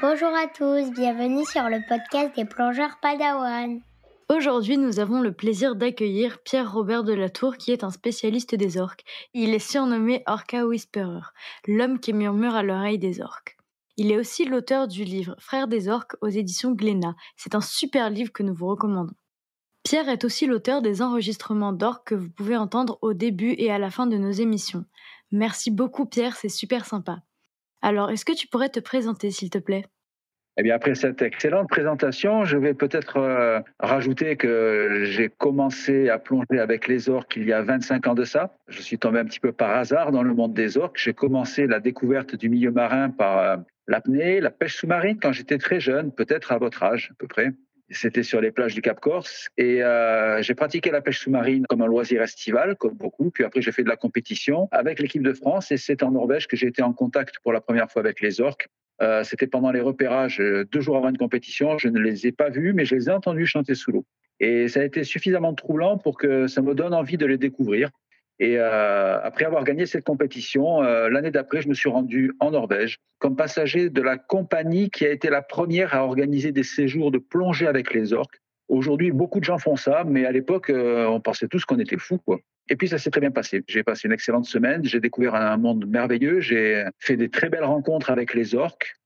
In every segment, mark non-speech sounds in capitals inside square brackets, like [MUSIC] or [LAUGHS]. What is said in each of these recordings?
Bonjour à tous, bienvenue sur le podcast des plongeurs Padawan. Aujourd'hui, nous avons le plaisir d'accueillir Pierre-Robert Delatour, qui est un spécialiste des orques. Il est surnommé Orca Whisperer, l'homme qui murmure à l'oreille des orques. Il est aussi l'auteur du livre Frères des orques aux éditions Glénat. C'est un super livre que nous vous recommandons. Pierre est aussi l'auteur des enregistrements d'orques que vous pouvez entendre au début et à la fin de nos émissions. Merci beaucoup Pierre, c'est super sympa. Alors, est-ce que tu pourrais te présenter s'il te plaît? Eh bien, après cette excellente présentation, je vais peut-être euh, rajouter que j'ai commencé à plonger avec les orques il y a 25 ans de ça. Je suis tombé un petit peu par hasard dans le monde des orques. J'ai commencé la découverte du milieu marin par euh, l'apnée, la pêche sous-marine quand j'étais très jeune, peut-être à votre âge à peu près. C'était sur les plages du Cap Corse et euh, j'ai pratiqué la pêche sous-marine comme un loisir estival, comme beaucoup. Puis après, j'ai fait de la compétition avec l'équipe de France et c'est en Norvège que j'ai été en contact pour la première fois avec les orques. Euh, c'était pendant les repérages, euh, deux jours avant une compétition. Je ne les ai pas vus, mais je les ai entendus chanter sous l'eau. Et ça a été suffisamment troublant pour que ça me donne envie de les découvrir. Et euh, après avoir gagné cette compétition, l'année d'après, je me suis rendu en Norvège comme passager de la compagnie qui a été la première à organiser des séjours de plongée avec les orques. Aujourd'hui, beaucoup de gens font ça, mais à l'époque, on pensait tous qu'on était fous. Quoi. Et puis ça s'est très bien passé. J'ai passé une excellente semaine, j'ai découvert un monde merveilleux, j'ai fait des très belles rencontres avec les orques.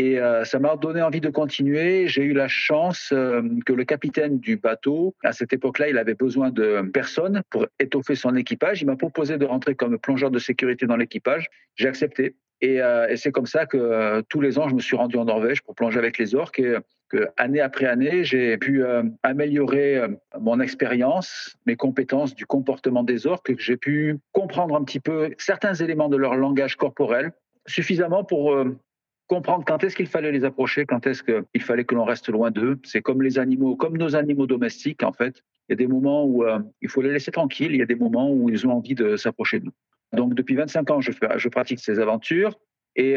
Et euh, ça m'a donné envie de continuer. J'ai eu la chance euh, que le capitaine du bateau, à cette époque-là, il avait besoin de personnes pour étoffer son équipage. Il m'a proposé de rentrer comme plongeur de sécurité dans l'équipage. J'ai accepté. Et, euh, c'est comme ça que tous les ans, je me suis rendu en Norvège pour plonger avec les orques. Et que année après année, j'ai pu améliorer mon expérience, mes compétences du comportement des orques, que j'ai pu comprendre un petit peu certains éléments de leur langage corporel suffisamment pour comprendre quand est-ce qu'il fallait les approcher, quand est-ce qu'il fallait que l'on reste loin d'eux. C'est comme les animaux, comme nos animaux domestiques en fait. Il y a des moments où il faut les laisser tranquilles, il y a des moments où ils ont envie de s'approcher de nous. Donc depuis 25 ans, je, fais, je pratique ces aventures et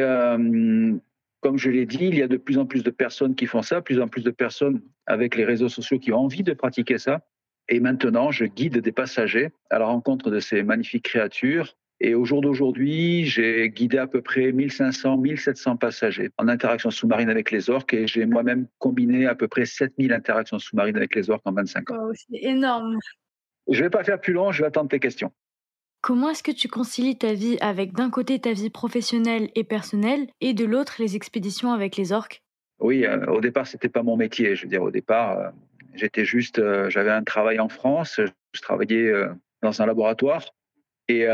comme je l'ai dit, il y a de plus en plus de personnes qui font ça, plus en plus de personnes avec les réseaux sociaux qui ont envie de pratiquer ça. Et maintenant, je guide des passagers à la rencontre de ces magnifiques créatures. Et au jour d'aujourd'hui, j'ai guidé à peu près 1500, 1700 passagers en interaction sous-marine avec les orques et j'ai moi-même combiné à peu près 7000 interactions sous-marines avec les orques en 25 ans. c'est énorme. Je ne vais pas faire plus long, je vais attendre tes questions. Comment est-ce que tu concilies ta vie avec d'un côté ta vie professionnelle et personnelle et de l'autre les expéditions avec les orques? Oui, euh, au départ c'était pas mon métier. Je veux dire, au départ, euh, j'étais juste, euh, j'avais un travail en France, je travaillais dans un laboratoire et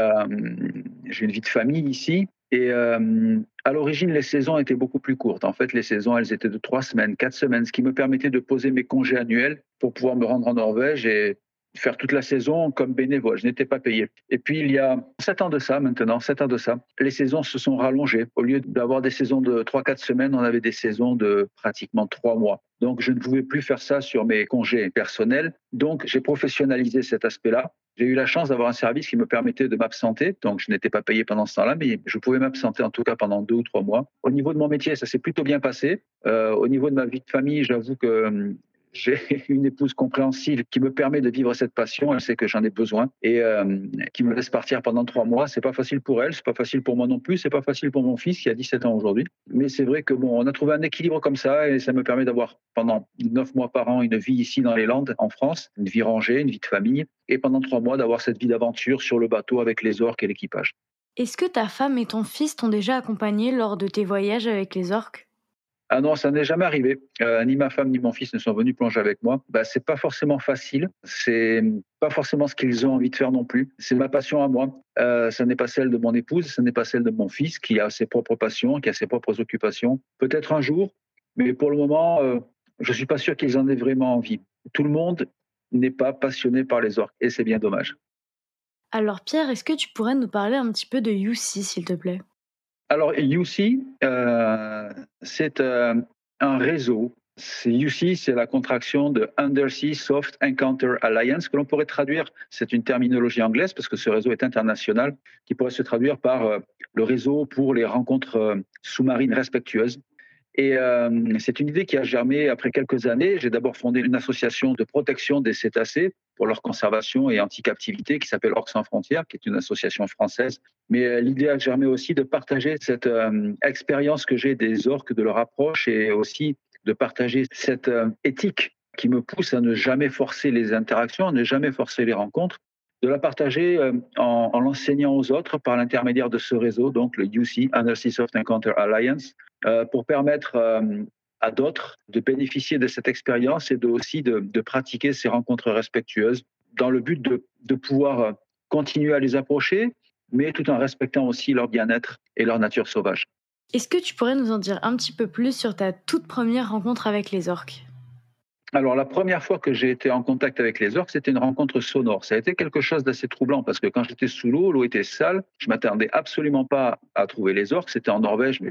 j'ai une vie de famille ici. Et à l'origine, les saisons étaient beaucoup plus courtes. En fait, les saisons, elles étaient de trois semaines, quatre semaines, ce qui me permettait de poser mes congés annuels pour pouvoir me rendre en Norvège et faire toute la saison comme bénévole. Je n'étais pas payé. Et puis, il y a sept ans de ça maintenant, sept ans de ça, les saisons se sont rallongées. Au lieu d'avoir des saisons de trois, quatre semaines, on avait des saisons de pratiquement trois mois. Donc, je ne pouvais plus faire ça sur mes congés personnels. Donc, j'ai professionnalisé cet aspect-là. J'ai eu la chance d'avoir un service qui me permettait de m'absenter. Donc, je n'étais pas payé pendant ce temps-là, mais je pouvais m'absenter en tout cas pendant deux ou trois mois. Au niveau de mon métier, ça s'est plutôt bien passé. Euh, au niveau de ma vie de famille, j'avoue que hum, j'ai [LAUGHS] une épouse compréhensive qui me permet de vivre cette passion. Elle sait que j'en ai besoin et euh, qui me laisse partir pendant trois mois. C'est pas facile pour elle, c'est pas facile pour moi non plus, c'est pas facile pour mon fils qui a 17 ans aujourd'hui. Mais c'est vrai que bon, on a trouvé un équilibre comme ça et ça me permet d'avoir pendant neuf mois par an une vie ici dans les Landes, en France, une vie rangée, une vie de famille, et pendant trois mois d'avoir cette vie d'aventure sur le bateau avec les orques et l'équipage. Est-ce que ta femme et ton fils t'ont déjà accompagné lors de tes voyages avec les orques? Ah non, ça n'est jamais arrivé. Euh, ni ma femme ni mon fils ne sont venus plonger avec moi. Bah, c'est pas forcément facile. C'est pas forcément ce qu'ils ont envie de faire non plus. C'est ma passion à moi. Euh, ce n'est pas celle de mon épouse, ce n'est pas celle de mon fils qui a ses propres passions, qui a ses propres occupations. Peut-être un jour, mais pour le moment, euh, je suis pas sûr qu'ils en aient vraiment envie. Tout le monde n'est pas passionné par les orques et c'est bien dommage. Alors Pierre, est-ce que tu pourrais nous parler un petit peu de UC, s'il te plaît? Alors, UC, euh, c'est euh, un réseau. UC, c'est la contraction de Undersea Soft Encounter Alliance, que l'on pourrait traduire, c'est une terminologie anglaise parce que ce réseau est international, qui pourrait se traduire par euh, le réseau pour les rencontres sous-marines respectueuses. Et c'est une idée qui a germé après quelques années. J'ai d'abord fondé une association de protection des cétacés pour leur conservation et anti-captivité qui s'appelle Orcs sans frontières, qui est une association française. Mais l'idée a germé aussi de partager cette expérience que j'ai des orques, de leur approche et aussi de partager cette éthique qui me pousse à ne jamais forcer les interactions, à ne jamais forcer les rencontres, de la partager euh, en, l'enseignant aux autres par l'intermédiaire de ce réseau, donc le UC, Undersea Soft Encounter Alliance, euh, pour permettre euh, à d'autres de bénéficier de cette expérience et de, aussi de, pratiquer ces rencontres respectueuses dans le but de, de pouvoir continuer à les approcher, mais tout en respectant aussi leur bien-être et leur nature sauvage. Est-ce que tu pourrais nous en dire un petit peu plus sur ta toute première rencontre avec les orques? Alors, la première fois que j'ai été en contact avec les orques, c'était une rencontre sonore. Ça a été quelque chose d'assez troublant parce que quand j'étais sous l'eau, l'eau était sale. Je m'attendais absolument pas à trouver les orques. C'était en Norvège, mais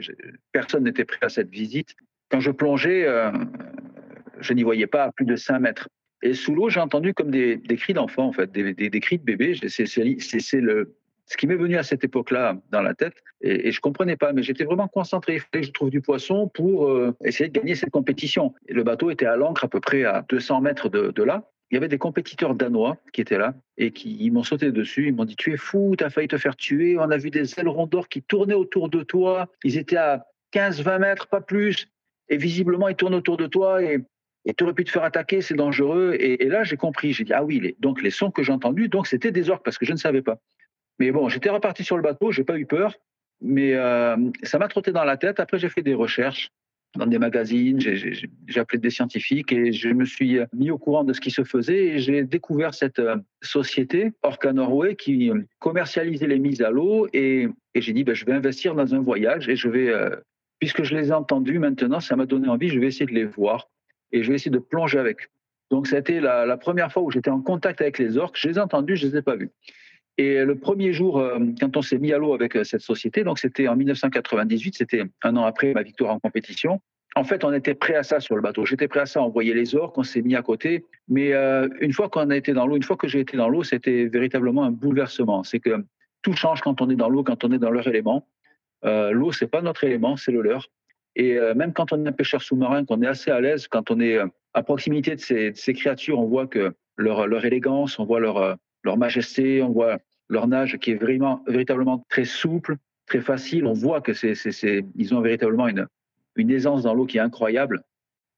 personne n'était prêt à cette visite. Quand je plongeais, euh, je n'y voyais pas à plus de 5 mètres. Et sous l'eau, j'ai entendu comme des, cris d'enfants, en fait, des, cris de bébés. C'est ce qui m'est venu à cette époque-là dans la tête, et, je comprenais pas, mais j'étais vraiment concentré. Il fallait que je trouve du poisson pour euh, essayer de gagner cette compétition. Le bateau était à l'ancre à peu près à 200 mètres de, là. Il y avait des compétiteurs danois qui étaient là et qui m'ont sauté dessus. Ils m'ont dit Tu es fou, tu as failli te faire tuer. On a vu des ailerons d'or qui tournaient autour de toi. Ils étaient à 15-20 mètres, pas plus. Et visiblement, ils tournent autour de toi et tu aurais pu te faire attaquer, c'est dangereux. Et, là, j'ai compris. J'ai dit, ah oui, donc les sons que j'ai entendus, donc c'était des orques parce que je ne savais pas. Mais bon, j'étais reparti sur le bateau, j'ai pas eu peur, mais euh, ça m'a trotté dans la tête. Après, j'ai fait des recherches dans des magazines, j'ai appelé des scientifiques et je me suis mis au courant de ce qui se faisait et j'ai découvert cette euh, société, Orca Norway, qui commercialisait les mises à l'eau et, j'ai dit, ben, je vais investir dans un voyage et je vais, euh, puisque je les ai entendus maintenant, ça m'a donné envie, je vais essayer de les voir et je vais essayer de plonger avec. Donc, été la, la première fois où j'étais en contact avec les orques. Je les ai entendus, je les ai pas vus. Et le premier jour, euh, quand on s'est mis à l'eau avec euh, cette société, donc c'était en 1998, c'était un an après ma victoire en compétition. En fait, on était prêt à ça sur le bateau. J'étais prêt à ça. On voyait les orques, on s'est mis à côté. Mais euh, une fois qu'on a été dans l'eau, une fois que j'ai été dans l'eau, c'était véritablement un bouleversement. C'est que tout change quand on est dans l'eau, quand on est dans leur élément. Euh, l'eau, c'est pas notre élément, c'est le leur. Et même quand on est un pêcheur sous-marin, qu'on est assez à l'aise, quand on est à proximité de ces, créatures, on voit que leur, élégance, on voit leur, majesté, on voit leur nage qui est vraiment, véritablement très souple, très facile. On voit que c'est, ils ont véritablement une, aisance dans l'eau qui est incroyable.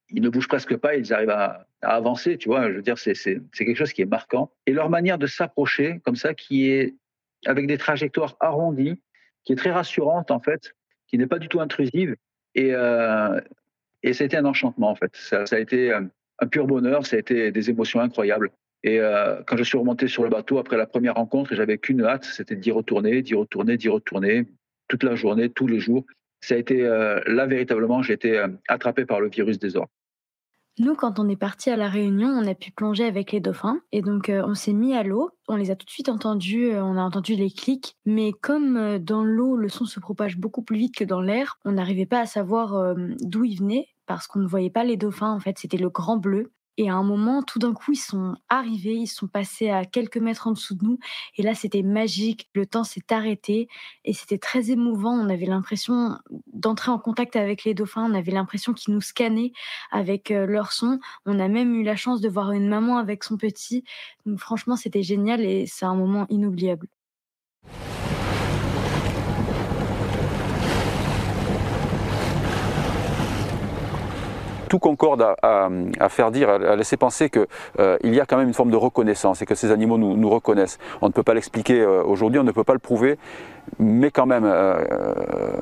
Ils ne bougent presque pas, ils arrivent à, avancer, tu vois. Je veux dire, c'est quelque chose qui est marquant. Et leur manière de s'approcher, comme ça, qui est avec des trajectoires arrondies, qui est très rassurante, en fait, qui n'est pas du tout intrusive. Et, euh, et ça a été un enchantement, en fait. Ça, a été un pur bonheur, ça a été des émotions incroyables. Et euh, quand je suis remonté sur le bateau après la première rencontre, j'avais qu'une hâte, c'était d'y retourner, d'y retourner, d'y retourner, toute la journée, tous les jours. Ça a été euh, là véritablement, j'ai été euh, attrapé par le virus des orques. Nous, quand on est parti à la Réunion, on a pu plonger avec les dauphins et donc on s'est mis à l'eau. On les a tout de suite entendus, on a entendu les clics, mais comme dans l'eau le son se propage beaucoup plus vite que dans l'air, on n'arrivait pas à savoir d'où ils venaient parce qu'on ne voyait pas les dauphins. En fait, c'était le grand bleu et à un moment, tout d'un coup, ils sont arrivés, ils sont passés à quelques mètres en dessous de nous. Et là, c'était magique. Le temps s'est arrêté et c'était très émouvant. On avait l'impression d'entrer en contact avec les dauphins. On avait l'impression qu'ils nous scannaient avec euh, leur son. On a même eu la chance de voir une maman avec son petit. Donc, franchement, c'était génial et c'est un moment inoubliable. Tout concorde à, faire dire, à laisser penser qu'il euh, y a quand même une forme de reconnaissance et que ces animaux nous, reconnaissent. On ne peut pas l'expliquer euh, aujourd'hui, on ne peut pas le prouver, mais quand même, euh,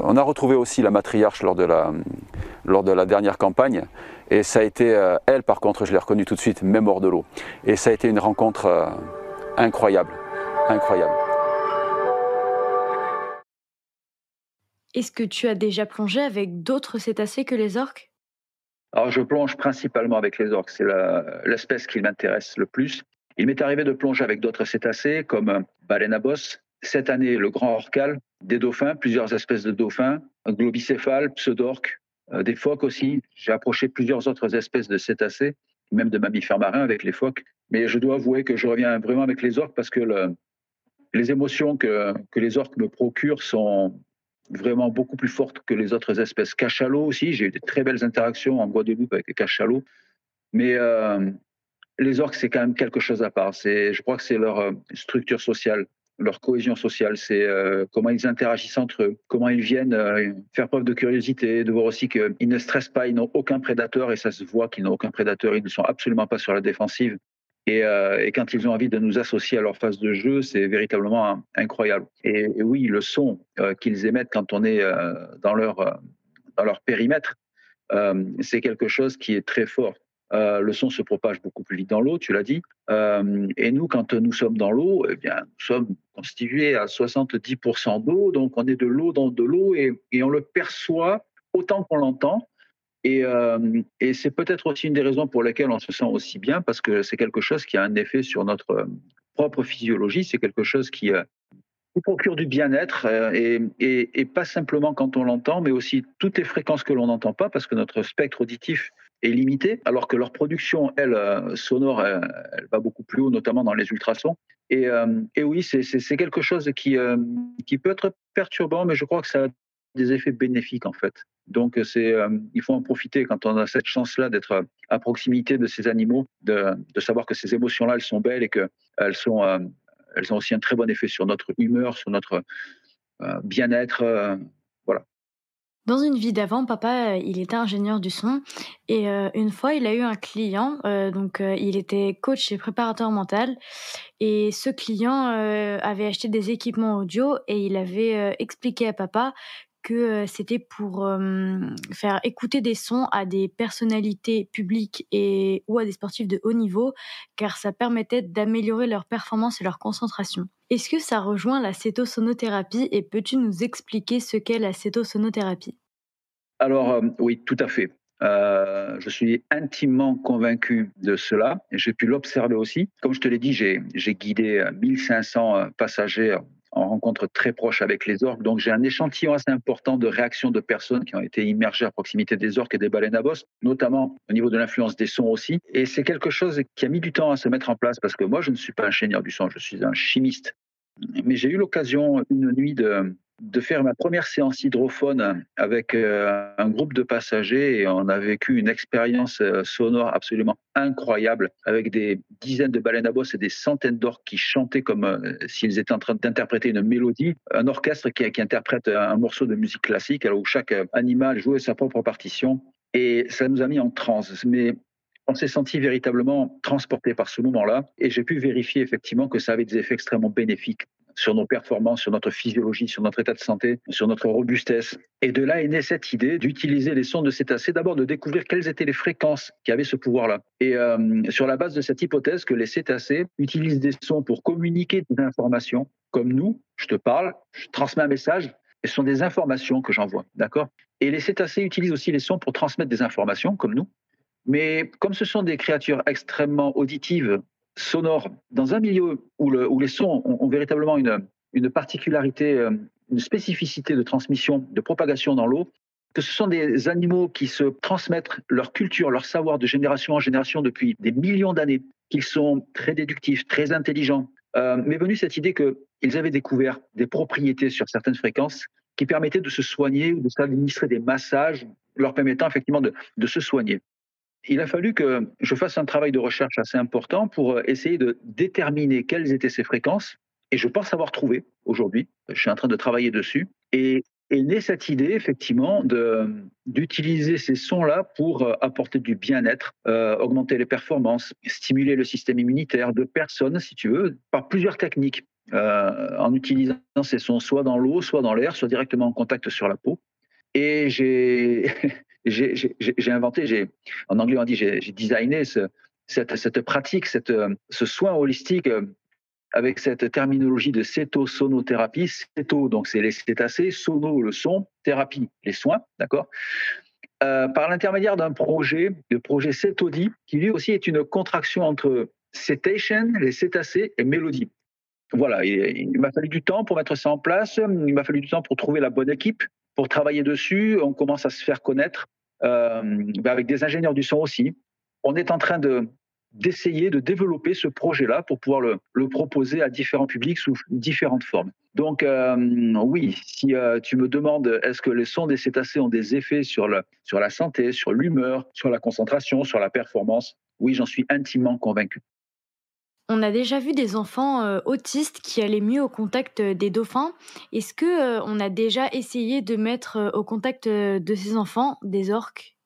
on a retrouvé aussi la matriarche lors de la, dernière campagne. Et ça a été, elle par contre, je l'ai reconnue tout de suite, même hors de l'eau. Et ça a été une rencontre incroyable, incroyable. Est-ce que tu as déjà plongé avec d'autres cétacés que les orques? Alors, je plonge principalement avec les orques. C'est l'espèce qui m'intéresse le plus. Il m'est arrivé de plonger avec d'autres cétacés, comme baleine à bosse. Cette année, le grand orcal, des dauphins, plusieurs espèces de dauphins, un globicéphale, pseudorque, euh, des phoques aussi. J'ai approché plusieurs autres espèces de cétacés, même de mammifères marins avec les phoques. Mais je dois avouer que je reviens vraiment avec les orques parce que le, les émotions que les orques me procurent sont, vraiment beaucoup plus forte que les autres espèces. Cachalot aussi, j'ai eu de très belles interactions en Guadeloupe avec les cachalots. Mais euh, les orques, c'est quand même quelque chose à part. Je crois que c'est leur structure sociale leur cohésion sociale, c'est euh, comment ils interagissent entre eux, comment ils viennent euh, faire preuve de curiosité, de voir aussi qu'ils ne stressent pas, ils n'ont aucun prédateur et ça se voit qu'ils n'ont aucun prédateur, ils ne sont absolument pas sur la défensive. Et, euh, et, quand ils ont envie de nous associer à leur phase de jeu, c'est véritablement incroyable. Et, oui, le son qu'ils émettent quand on est dans leur dans leur périmètre, c'est quelque chose qui est très fort. Euh, le son se propage beaucoup plus vite dans l'eau, tu l'as dit. Euh, et nous, quand nous sommes dans l'eau, eh bien, nous sommes constitués à 70% d'eau, donc on est de l'eau dans de l'eau et, on le perçoit autant qu'on l'entend. Euh, et, c'est peut-être aussi une des raisons pour lesquelles on se sent aussi bien, parce que c'est quelque chose qui a un effet sur notre propre physiologie, c'est quelque chose qui, procure du bien-être, et, et, pas simplement quand on l'entend, mais aussi toutes les fréquences que l'on n'entend pas, parce que notre spectre auditif est limitée, alors que leur production, elle, euh, sonore, elle, va beaucoup plus haut, notamment dans les ultrasons. Et, euh, oui, c'est quelque chose euh, qui peut être perturbant, mais je crois que ça a des effets bénéfiques en fait. Donc c'est, il faut en profiter quand on a cette chance-là d'être à proximité de ces animaux, de, de savoir que ces émotions-là, elles sont belles et qu'elles sont, elles ont aussi un très bon effet sur notre humeur, sur notre bien-être. Dans une vie d'avant, papa, euh, il était ingénieur du son et euh, une fois, il a eu un client, euh, donc il était coach et préparateur mental et ce client avait acheté des équipements audio et il avait expliqué à papa que c'était pour faire écouter des sons à des personnalités publiques et ou à des sportifs de haut niveau, car ça permettait d'améliorer leur performance et leur concentration. Est-ce que ça rejoint la cétosonothérapie et peux-tu nous expliquer ce qu'est la cétosonothérapie? Alors oui, tout à fait. je suis intimement convaincu de cela et j'ai pu l'observer aussi. Comme je te l'ai dit, j'ai guidé 1500 passagers en rencontre très proche avec les orques. Donc j'ai un échantillon assez important de réactions de personnes qui ont été immergées à proximité des orques et des baleines à bosse, notamment au niveau de l'influence des sons aussi. Et c'est quelque chose qui a mis du temps à se mettre en place parce que moi, je ne suis pas ingénieur du son, je suis un chimiste. Mais j'ai eu l'occasion une nuit de, de faire ma première séance hydrophone avec euh, un groupe de passagers et on a vécu une expérience euh, sonore absolument incroyable avec des dizaines de baleines à bosse et des centaines d'orques qui chantaient comme euh, s'ils étaient en train d'interpréter une mélodie, un orchestre qui, interprète un morceau de musique classique alors où chaque animal jouait sa propre partition et ça nous a mis en transe. Mais on s'est senti véritablement transporté par ce moment-là et j'ai pu vérifier effectivement que ça avait des effets extrêmement bénéfiques sur nos performances, sur notre physiologie, sur notre état de santé, sur notre robustesse. Et de là est née cette idée d'utiliser les sons de cétacés, d'abord de découvrir quelles étaient les fréquences qui avaient ce pouvoir-là. Et euh, sur la base de cette hypothèse que les cétacés utilisent des sons pour communiquer des informations, comme nous, je te parle, je transmets un message, et ce sont des informations que j'envoie, d'accord? Et les cétacés utilisent aussi les sons pour transmettre des informations, comme nous. Mais comme ce sont des créatures extrêmement auditives, sonore dans un milieu où, les sons ont, véritablement une, particularité, euh, une spécificité de transmission, de propagation dans l'eau, que ce sont des animaux qui se transmettent leur culture, leur savoir de génération en génération depuis des millions d'années, qu'ils sont très déductifs, très intelligents. Euh, m'est venue cette idée qu'ils avaient découvert des propriétés sur certaines fréquences qui permettaient de se soigner ou de s'administrer des massages leur permettant effectivement de se soigner il a fallu que je fasse un travail de recherche assez important pour euh, essayer de déterminer quelles étaient ces fréquences. Et je pense avoir trouvé aujourd'hui. Je suis en train de travailler dessus. Et est née cette idée, effectivement, d'utiliser ces sons-là pour euh, apporter du bien-être, euh, augmenter les performances, stimuler le système immunitaire de personnes, si tu veux, par plusieurs techniques, en utilisant ces sons soit dans l'eau, soit dans l'air, soit directement en contact sur la peau. Et j'ai [LAUGHS] j'ai inventé, en anglais on dit, j'ai designé cette, pratique, ce soin holistique euh, avec cette terminologie de cétosonothérapie. Céto, donc c'est les cétacés, sono, le son, thérapie, les soins, d'accord euh, Par l'intermédiaire d'un projet, le projet Cétodi, qui lui aussi est une contraction entre cétation, les cétacés, et mélodie. Voilà, il m'a fallu du temps pour mettre ça en place, il m'a fallu du temps pour trouver la bonne équipe, pour travailler dessus. On commence à se faire connaître. Euh, ben, avec des ingénieurs du son aussi. On est en train de d'essayer de développer ce projet-là pour pouvoir le, proposer à différents publics sous différentes formes. Donc euh, oui, si euh, tu me demandes est-ce que les sons des cétacés ont des effets sur la santé, sur l'humeur, sur la concentration, sur la performance, Oui, j'en suis intimement convaincu. On a déjà vu des enfants euh, autistes qui allaient mieux au contact euh, des dauphins. Est-ce que euh, on a déjà essayé de mettre au contact de ces enfants des orques?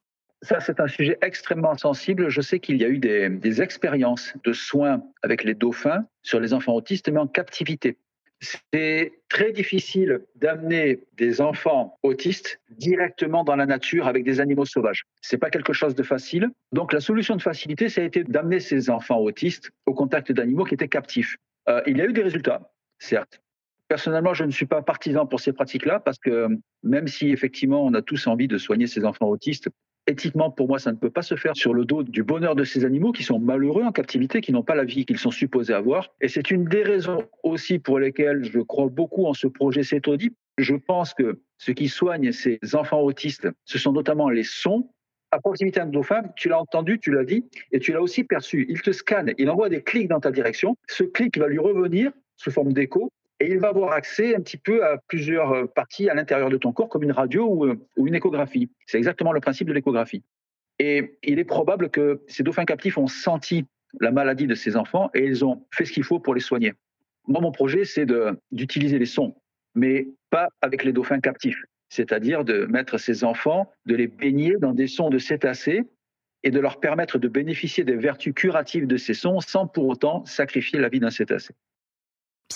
Ça, c'est un sujet extrêmement sensible. Je sais qu'il y a eu des, des, expériences de soins avec les dauphins sur les enfants autistes, mais en captivité. C'est très difficile d'amener des enfants autistes directement dans la nature avec des animaux sauvages. C'est pas quelque chose de facile. Donc la solution de facilité, ça a été d'amener ces enfants autistes au contact d'animaux qui étaient captifs. Euh, il y a eu des résultats, certes. Personnellement, je ne suis pas partisan pour ces pratiques-là parce que même si effectivement on a tous envie de soigner ces enfants autistes, Éthiquement, pour moi, ça ne peut pas se faire sur le dos du bonheur de ces animaux qui sont malheureux en captivité, qui n'ont pas la vie qu'ils sont supposés avoir. Et c'est une des raisons aussi pour lesquelles je crois beaucoup en ce projet CETODI. Je pense que ce qui soigne ces enfants autistes, ce sont notamment les sons. À proximité d'un dauphin, tu l'as entendu, tu l'as dit, et tu l'as aussi perçu. Il te scanne, il envoie des clics dans ta direction. Ce clic va lui revenir sous forme d'écho et il va avoir accès un petit peu à plusieurs euh, parties à l'intérieur de ton corps, comme une radio euh, ou, une échographie. C'est exactement le principe de l'échographie. Et il est probable que ces dauphins captifs ont senti la maladie de ces enfants et ils ont fait ce qu'il faut pour les soigner. Moi, mon projet, c'est d'utiliser les sons, mais pas avec les dauphins captifs. C'est-à-dire de mettre ces enfants, de les baigner dans des sons de cétacés et de leur permettre de bénéficier des vertus curatives de ces sons sans pour autant sacrifier la vie d'un cétacé.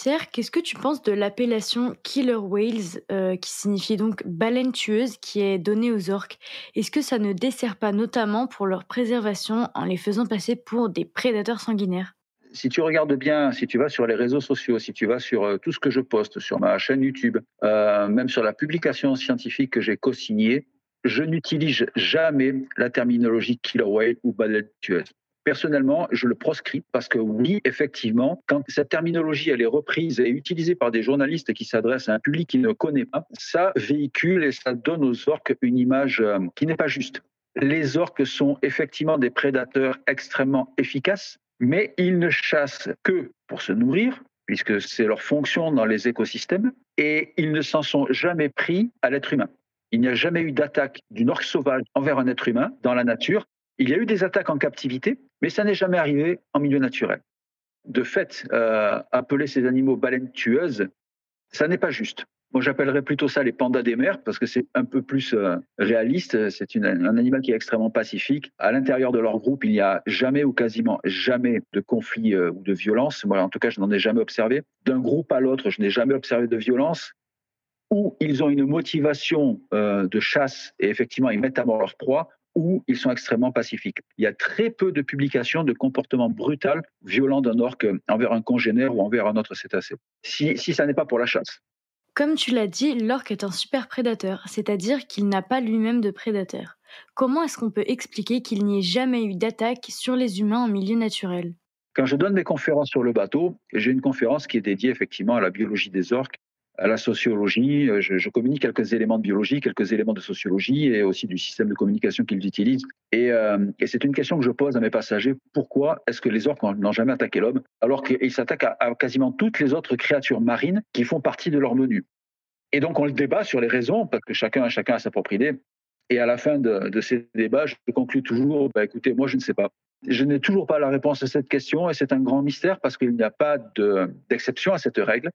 Pierre, qu'est-ce que tu penses de l'appellation Killer Whales, euh, qui signifie donc baleine tueuse, qui est donnée aux orques? Est-ce que ça ne dessert pas notamment pour leur préservation en les faisant passer pour des prédateurs sanguinaires? Si tu regardes bien, si tu vas sur les réseaux sociaux, si tu vas sur euh, tout ce que je poste sur ma chaîne YouTube, euh, même sur la publication scientifique que j'ai co-signée, je n'utilise jamais la terminologie killer whale ou baleine tueuse. Personnellement, je le proscris parce que oui, effectivement, quand cette terminologie elle est reprise et utilisée par des journalistes qui s'adressent à un public qui ne connaît pas, ça véhicule et ça donne aux orques une image euh, qui n'est pas juste. Les orques sont effectivement des prédateurs extrêmement efficaces, mais ils ne chassent que pour se nourrir, puisque c'est leur fonction dans les écosystèmes, et ils ne s'en sont jamais pris à l'être humain. Il n'y a jamais eu d'attaque d'une orque sauvage envers un être humain dans la nature, il y a eu des attaques en captivité, mais ça n'est jamais arrivé en milieu naturel. De fait, euh, appeler ces animaux baleines tueuses, ça n'est pas juste. Moi, j'appellerais plutôt ça les pandas des mers parce que c'est un peu plus euh, réaliste. C'est un animal qui est extrêmement pacifique. À l'intérieur de leur groupe, il n'y a jamais ou quasiment jamais de conflit euh, ou de violence. Moi, en tout cas, je n'en ai jamais observé. D'un groupe à l'autre, je n'ai jamais observé de violence. Ou ils ont une motivation de chasse et effectivement, ils mettent à mort leur proie, où ils sont extrêmement pacifiques. Il y a très peu de publications de comportements brutaux, violents d'un orque envers un congénère ou envers un autre cétacé, si, si ça n'est pas pour la chasse. Comme tu l'as dit, l'orque est un super prédateur, c'est-à-dire qu'il n'a pas lui-même de prédateur. Comment est-ce qu'on peut expliquer qu'il n'y ait jamais eu d'attaque sur les humains en milieu naturel? Quand je donne mes conférences sur le bateau, j'ai une conférence qui est dédiée effectivement à la biologie des orques à la sociologie. Euh, je, communique quelques éléments de biologie, quelques éléments de sociologie et aussi du système de communication qu'ils utilisent. Et, euh, c'est une question que je pose à mes passagers. Pourquoi est-ce que les orques n'ont jamais attaqué l'homme alors qu'ils s'attaquent à, quasiment toutes les autres créatures marines qui font partie de leur menu? Et donc on le débat sur les raisons parce que chacun, chacun a sa propre idée. Et à la fin de, de ces débats, je conclue toujours, bah, écoutez, moi je ne sais pas. Je n'ai toujours pas la réponse à cette question et c'est un grand mystère parce qu'il n'y a pas d'exception à cette règle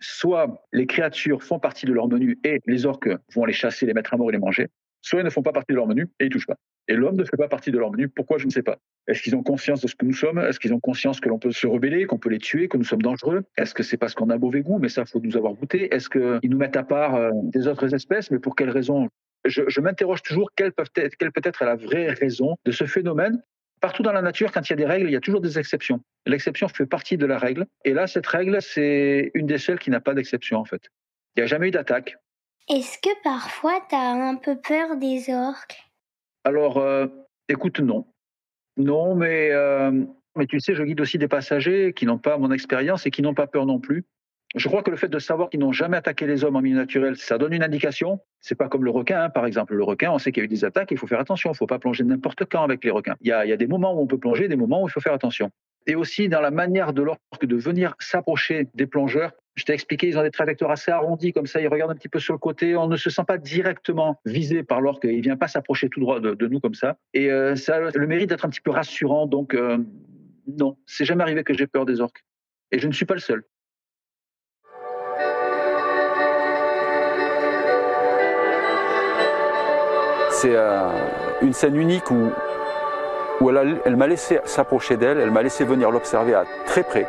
soit les créatures font partie de leur menu et les orques vont les chasser, les mettre à mort et les manger, soit ils ne font pas partie de leur menu et ils touchent pas. Et l'homme ne fait pas partie de leur menu. Pourquoi Je ne sais pas. Est-ce qu'ils ont conscience de ce que nous sommes? Est-ce qu'ils ont conscience que l'on peut se rebeller, qu'on peut les tuer, que nous sommes dangereux? Est-ce que c'est parce qu'on a mauvais goût Mais ça, faut nous avoir goûté? Est-ce qu'ils nous mettent à part euh, des autres espèces Mais pour quelles raisons? Je, m'interroge toujours quelle, quelle peut être la vraie raison de ce phénomène Partout dans la nature, quand il y a des règles, il y a toujours des exceptions. L'exception fait partie de la règle. Et là, cette règle, c'est une des seules qui n'a pas d'exception, en fait. Il n'y a jamais eu d'attaque. Est-ce que parfois, tu as un peu peur des orques? Alors, euh, écoute, non. Non, mais, euh, mais tu sais, je guide aussi des passagers qui n'ont pas mon expérience et qui n'ont pas peur non plus. Je crois que le fait de savoir qu'ils n'ont jamais attaqué les hommes en milieu naturel, ça donne une indication. C'est pas comme le requin, hein, par exemple. Le requin, on sait qu'il y a eu des attaques, il faut faire attention. Il ne faut pas plonger n'importe quand avec les requins. Il y, a, il y, a, des moments où on peut plonger, des moments où il faut faire attention. et aussi dans la manière de l'orque de venir s'approcher des plongeurs. Je t'ai expliqué, ils ont des trajectoires assez arrondies, comme ça, ils regardent un petit peu sur le côté. On ne se sent pas directement visé par l'orque. Il ne vient pas s'approcher tout droit de, nous comme ça. Et euh, ça a le mérite d'être un petit peu rassurant. Donc, euh, non, c'est jamais arrivé que j'ai peur des orques. Et je ne suis pas le seul. C'est euh, une scène unique où, elle m'a laissé s'approcher d'elle, elle m'a laissé venir l'observer à très près.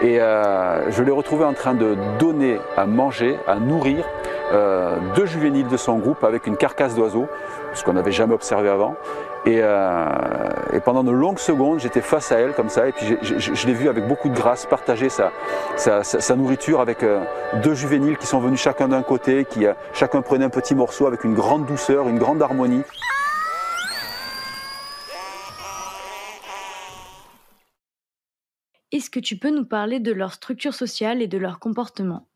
Et euh, je l'ai retrouvé en train de donner à manger, à nourrir euh, deux juvéniles de son groupe avec une carcasse d'oiseau, ce qu'on n'avait jamais observé avant. Et, euh, pendant de longues secondes, j'étais face à elle comme ça, et puis je, l'ai vu avec beaucoup de grâce partager sa, nourriture avec deux juvéniles qui sont venus chacun d'un côté, qui chacun prenait un petit morceau avec une grande douceur, une grande harmonie. Est-ce que tu peux nous parler de leur structure sociale et de leur comportement?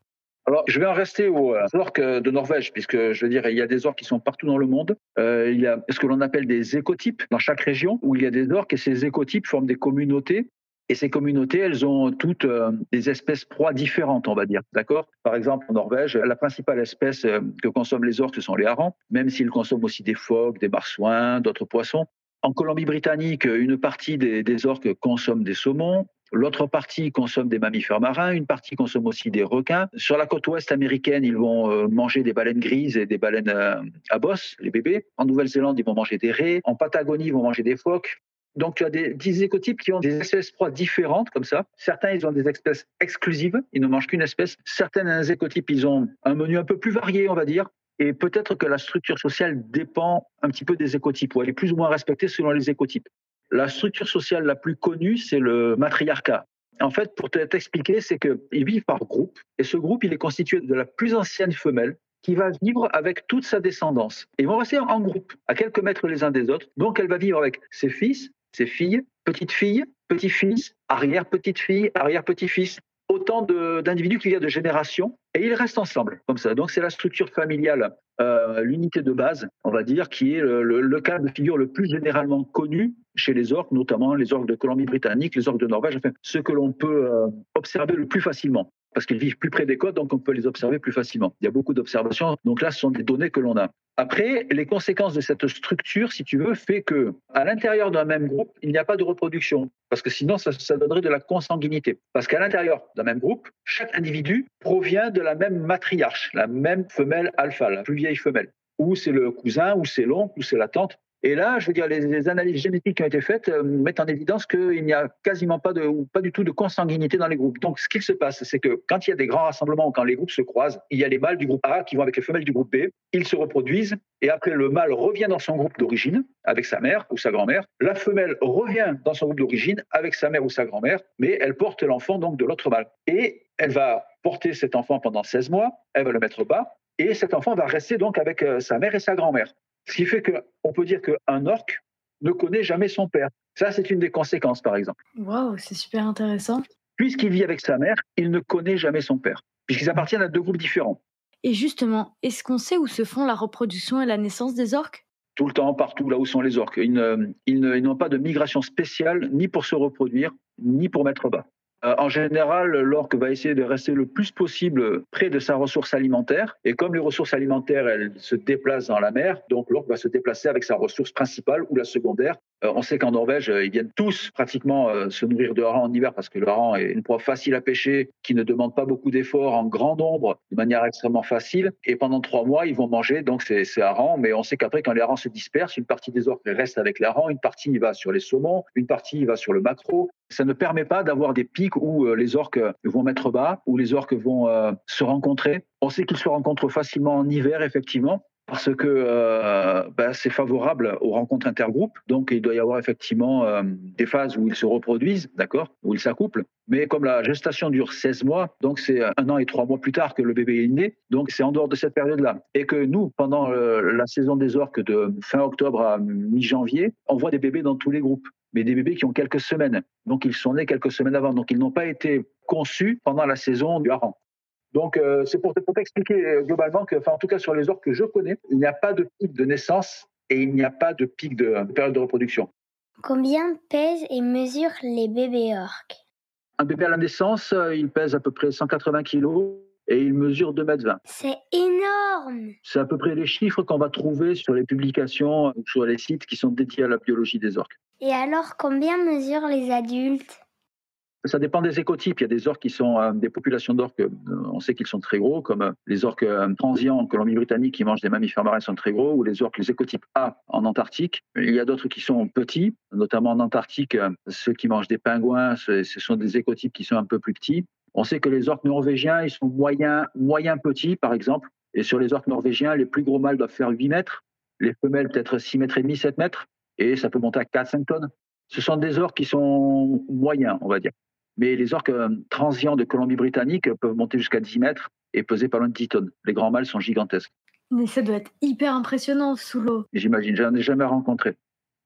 Alors, je vais en rester aux orques de Norvège, puisque je veux dire, il y a des orques qui sont partout dans le monde. Euh, il y a ce que l'on appelle des écotypes dans chaque région, où il y a des orques, et ces écotypes forment des communautés. Et ces communautés, elles ont toutes euh, des espèces proies différentes, on va dire. D'accord? Par exemple, en Norvège, la principale espèce euh, que consomment les orques, ce sont les harengs, même s'ils consomment aussi des phoques, des marsouins, d'autres poissons. En Colombie-Britannique, une partie des, des orques consomment des saumons, L'autre partie consomme des mammifères marins, une partie consomme aussi des requins. Sur la côte ouest américaine, ils vont euh, manger des baleines grises et des baleines euh, à bosse, les bébés. En Nouvelle-Zélande, ils vont manger des raies. En Patagonie, ils vont manger des phoques. Donc, tu as des, dix écotypes qui ont des espèces proies différentes, comme ça. Certains, ils ont des espèces exclusives, ils ne mangent qu'une espèce. Certains écotypes, ils ont un menu un peu plus varié, on va dire. Et peut-être que la structure sociale dépend un petit peu des écotypes, ou elle est plus ou moins respectée selon les écotypes. La structure sociale la plus connue, c'est le matriarcat. En fait, pour t'expliquer, c'est qu'ils vivent par groupe, et ce groupe, il est constitué de la plus ancienne femelle qui va vivre avec toute sa descendance. ils vont rester en groupe, à quelques mètres les uns des autres. Donc, elle va vivre avec ses fils, ses filles, petites-filles, petits-fils, arrière-petites-filles, arrière-petits-fils, autant d'individus qu'il y a de générations, et ils restent ensemble, comme ça. Donc, c'est la structure familiale, euh, l'unité de base, on va dire, qui est le, cas de figure le plus généralement connu chez les orques, notamment les orques de Colombie-Britannique, les orques de Norvège, enfin, ce que l'on peut euh, observer le plus facilement parce qu'ils vivent plus près des côtes, donc on peut les observer plus facilement. Il y a beaucoup d'observations, donc là, ce sont des données que l'on a. Après, les conséquences de cette structure, si tu veux, fait que à l'intérieur d'un même groupe, il n'y a pas de reproduction, parce que sinon, ça, ça donnerait de la consanguinité. Parce qu'à l'intérieur d'un même groupe, chaque individu provient de la même matriarche, la même femelle alpha, la plus vieille femelle. Ou c'est le cousin, ou c'est l'oncle, ou c'est la tante. Et là, je veux dire, les, analyses génétiques qui ont été faites euh, mettent en évidence qu'il n'y a quasiment pas de, ou pas du tout de consanguinité dans les groupes. Donc, ce qu'il se passe, c'est que quand il y a des grands rassemblements quand les groupes se croisent, il y a les mâles du groupe A qui vont avec les femelles du groupe B, ils se reproduisent, et après le mâle revient dans son groupe d'origine avec sa mère ou sa grand-mère. La femelle revient dans son groupe d'origine avec sa mère ou sa grand-mère, mais elle porte l'enfant donc de l'autre mâle. Et elle va porter cet enfant pendant 16 mois, elle va le mettre bas, et cet enfant va rester donc avec euh, sa mère et sa grand-mère. Ce qui fait qu'on peut dire qu'un orque ne connaît jamais son père. Ça, c'est une des conséquences, par exemple. Waouh, c'est super intéressant. Puisqu'il vit avec sa mère, il ne connaît jamais son père, puisqu'ils appartiennent à deux groupes différents. Et justement, est-ce qu'on sait où se font la reproduction et la naissance des orques? Tout le temps, partout, là où sont les orques. Ils, ils n'ont pas de migration spéciale, ni pour se reproduire, ni pour mettre bas. Euh, en général, l'orque va essayer de rester le plus possible près de sa ressource alimentaire. Et comme les ressources alimentaires, elles se déplacent dans la mer, donc l'orque va se déplacer avec sa ressource principale ou la secondaire. Euh, on sait qu'en Norvège, ils viennent tous pratiquement euh, se nourrir de hareng en hiver parce que le hareng est une proie facile à pêcher, qui ne demande pas beaucoup d'efforts en grand nombre, de manière extrêmement facile. Et pendant trois mois, ils vont manger donc ces, ces harengs. Mais on sait qu'après, quand les harengs se dispersent, une partie des orques reste avec les harengs, une partie va sur les saumons, une partie va sur le macro. Ça ne permet pas d'avoir des pics où euh, les orques vont mettre bas, où les orques vont se rencontrer. On sait qu'ils se rencontrent facilement en hiver, effectivement, parce que euh, ben, c'est favorable aux rencontres intergroupes. Donc, il doit y avoir effectivement euh, des phases où ils se reproduisent, d'accord, où ils s'accouplent. Mais comme la gestation dure 16 mois, donc c'est un an et trois mois plus tard que le bébé est né, donc c'est en dehors de cette période-là. Et que nous, pendant la saison des orques de fin octobre à mi-janvier, on voit des bébés dans tous les groupes mais des bébés qui ont quelques semaines. Donc ils sont nés quelques semaines avant. Donc ils n'ont pas été conçus pendant la saison du hareng. Donc, euh, c'est pour, t'expliquer euh, globalement que, enfin, en tout cas, sur les orques que je connais, il n'y a pas de pic de naissance et il n'y a pas de pic de, période de reproduction. Combien pèsent et mesurent les bébés orques? Un bébé à la naissance, euh, il pèse à peu près 180 kg et il mesure 2,20 m. C'est énorme C'est à peu près les chiffres qu'on va trouver sur les publications ou sur les sites qui sont dédiés à la biologie des orques. Et alors, combien mesurent les adultes? Ça dépend des écotypes. Il y a des orques qui sont euh, des populations d'orques, euh, on sait qu'ils sont très gros, comme euh, les orques transients en Colombie-Britannique qui mangent des mammifères marins sont très gros, ou les orques, les écotypes A en Antarctique. Il y a d'autres qui sont petits, notamment en Antarctique, ceux qui mangent des pingouins, ce sont des écotypes qui sont un peu plus petits. On sait que les orques norvégiens, ils sont moyens, moyens petits, par exemple. Et sur les orques norvégiens, les plus gros mâles doivent faire 8 mètres, les femelles peut-être 6 mètres et demi, 7 mètres, et ça peut monter à 4-5 tonnes. Ce sont des orques qui sont moyens, on va dire. Mais les orques euh, transients de Colombie-Britannique peuvent monter jusqu'à 10 mètres et peser pas loin de 10 tonnes. Les grands mâles sont gigantesques. Mais ça doit être hyper impressionnant sous l'eau. J'imagine, je n'en ai jamais rencontré.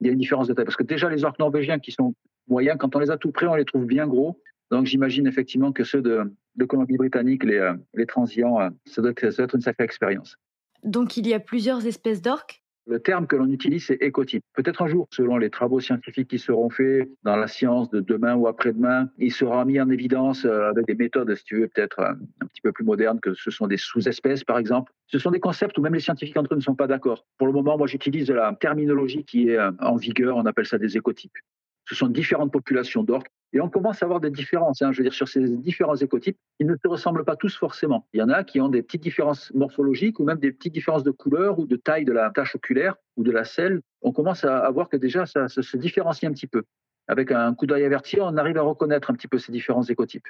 Il y a une différence de taille. Parce que déjà, les orques norvégiens qui sont moyens, quand on les a tout près, on les trouve bien gros. Donc j'imagine effectivement que ceux de, Colombie-Britannique, les, euh, les transients, euh, ça doit, ça doit être une sacrée expérience. Donc il y a plusieurs espèces d'orques? Le terme que l'on utilise, c'est écotype. Peut-être un jour, selon les travaux scientifiques qui seront faits dans la science de demain ou après-demain, il sera mis en évidence euh, avec des méthodes, si tu veux, peut-être un petit peu plus modernes, que ce sont des sous-espèces, par exemple. Ce sont des concepts où même les scientifiques entre eux ne sont pas d'accord. Pour le moment, moi, j'utilise la terminologie qui est en vigueur, on appelle ça des écotypes. Ce sont différentes populations d'orques et on commence à avoir des différences. Hein. je veux dire, sur ces différents écotypes, ils ne se ressemblent pas tous forcément. Il y en a qui ont des petites différences morphologiques ou même des petites différences de couleur ou de taille de la tache oculaire ou de la selle. On commence à voir que déjà, ça, ça se différencie un petit peu. Avec un coup d'œil averti, on arrive à reconnaître un petit peu ces différents écotypes.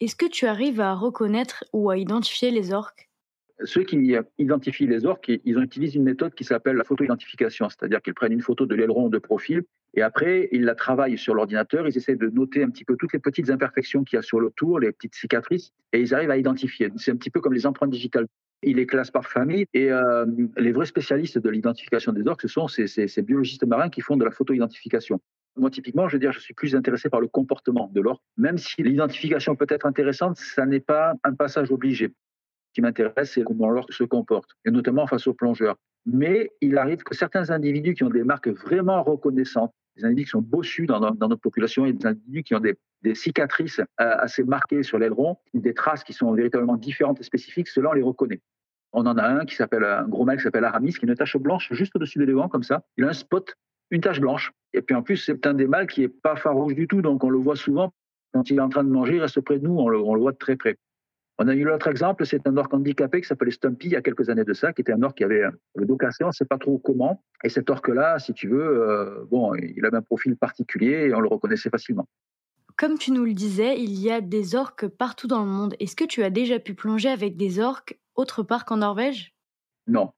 Est-ce que tu arrives à reconnaître ou à identifier les orques? Ceux qui identifient les orques, ils utilisent une méthode qui s'appelle la photo-identification, c'est-à-dire qu'ils prennent une photo de l'aileron de profil et après, ils la travaillent sur l'ordinateur, ils essaient de noter un petit peu toutes les petites imperfections qu'il y a sur le tour, les petites cicatrices, et ils arrivent à identifier. C'est un petit peu comme les empreintes digitales. Ils les classent par famille, et euh, les vrais spécialistes de l'identification des orques, ce sont ces, ces biologistes marins qui font de la photo-identification. Moi, typiquement, je veux dire, je suis plus intéressé par le comportement de l'orque. Même si l'identification peut être intéressante, ça n'est pas un passage obligé qui m'intéresse, c'est comment l'orque se comporte, et notamment face aux plongeurs. Mais il arrive que certains individus qui ont des marques vraiment reconnaissantes, des individus qui sont bossus dans, notre population et des individus qui ont des, cicatrices euh, assez marquées sur l'aileron, des traces qui sont véritablement différentes et spécifiques, cela on les reconnaît. On en a un qui s'appelle un gros mâle qui s'appelle Aramis, qui a une tache blanche juste au-dessus de l'élément comme ça. Il a un spot, une tache blanche. Et puis en plus, c'est un des mâles qui est pas farouche du tout, donc on le voit souvent quand il est en train de manger, il reste près de nous, on le voit de très près. On a eu l'autre exemple, c'est un orque handicapé qui s'appelait Stumpy il y a quelques années de ça, qui était un orque qui avait le dos cassé, on ne sait pas trop comment. Et cet orque-là, si tu veux, euh, bon, il avait un profil particulier et on le reconnaissait facilement. Comme tu nous le disais, il y a des orques partout dans le monde. Est-ce que tu as déjà pu plonger avec des orques autre part qu'en Norvège? Non.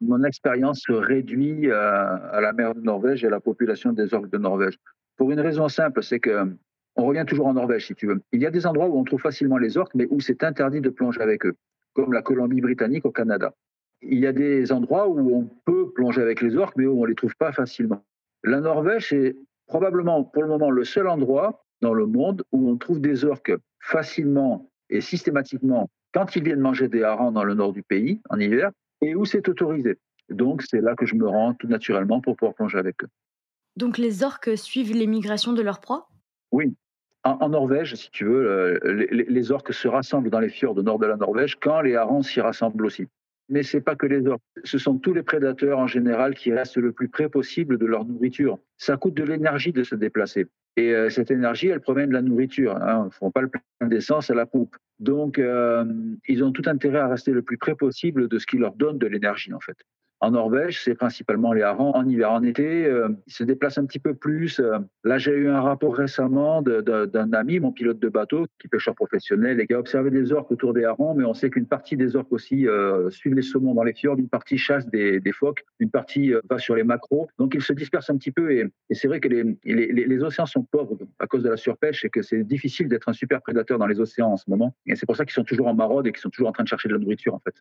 Mon expérience se réduit à, à la mer de Norvège et à la population des orques de Norvège. Pour une raison simple, c'est que on revient toujours en Norvège, si tu veux. Il y a des endroits où on trouve facilement les orques, mais où c'est interdit de plonger avec eux, comme la Colombie-Britannique au Canada. Il y a des endroits où on peut plonger avec les orques, mais où on ne les trouve pas facilement. La Norvège est probablement pour le moment le seul endroit dans le monde où on trouve des orques facilement et systématiquement quand ils viennent manger des harengs dans le nord du pays en hiver et où c'est autorisé. Donc c'est là que je me rends tout naturellement pour pouvoir plonger avec eux. Donc les orques suivent les migrations de leurs proies? Oui, en, Norvège, si tu veux, euh, les, orques se rassemblent dans les fjords au nord de la Norvège quand les harengs s'y rassemblent aussi. Mais ce n'est pas que les orques, ce sont tous les prédateurs en général qui restent le plus près possible de leur nourriture. Ça coûte de l'énergie de se déplacer. Et euh, cette énergie, elle provient de la nourriture. Hein. Ils ne font pas le plein d'essence à la poupe. Donc, euh, ils ont tout intérêt à rester le plus près possible de ce qui leur donne de l'énergie, en fait. En Norvège, c'est principalement les harengs. En hiver, en été, euh, ils se déplacent un petit peu plus. Euh, là, j'ai eu un rapport récemment d'un ami, mon pilote de bateau, qui est pêcheur professionnel, et qui a observé des orques autour des harengs, mais on sait qu'une partie des orques aussi euh, suivent les saumons dans les fjords, une partie chasse des, phoques, une partie va sur les macros. Donc, ils se dispersent un petit peu. Et, c'est vrai que les, les, océans sont pauvres à cause de la surpêche et que c'est difficile d'être un super prédateur dans les océans en ce moment. Et c'est pour ça qu'ils sont toujours en maraude et qu'ils sont toujours en train de chercher de la nourriture, en fait.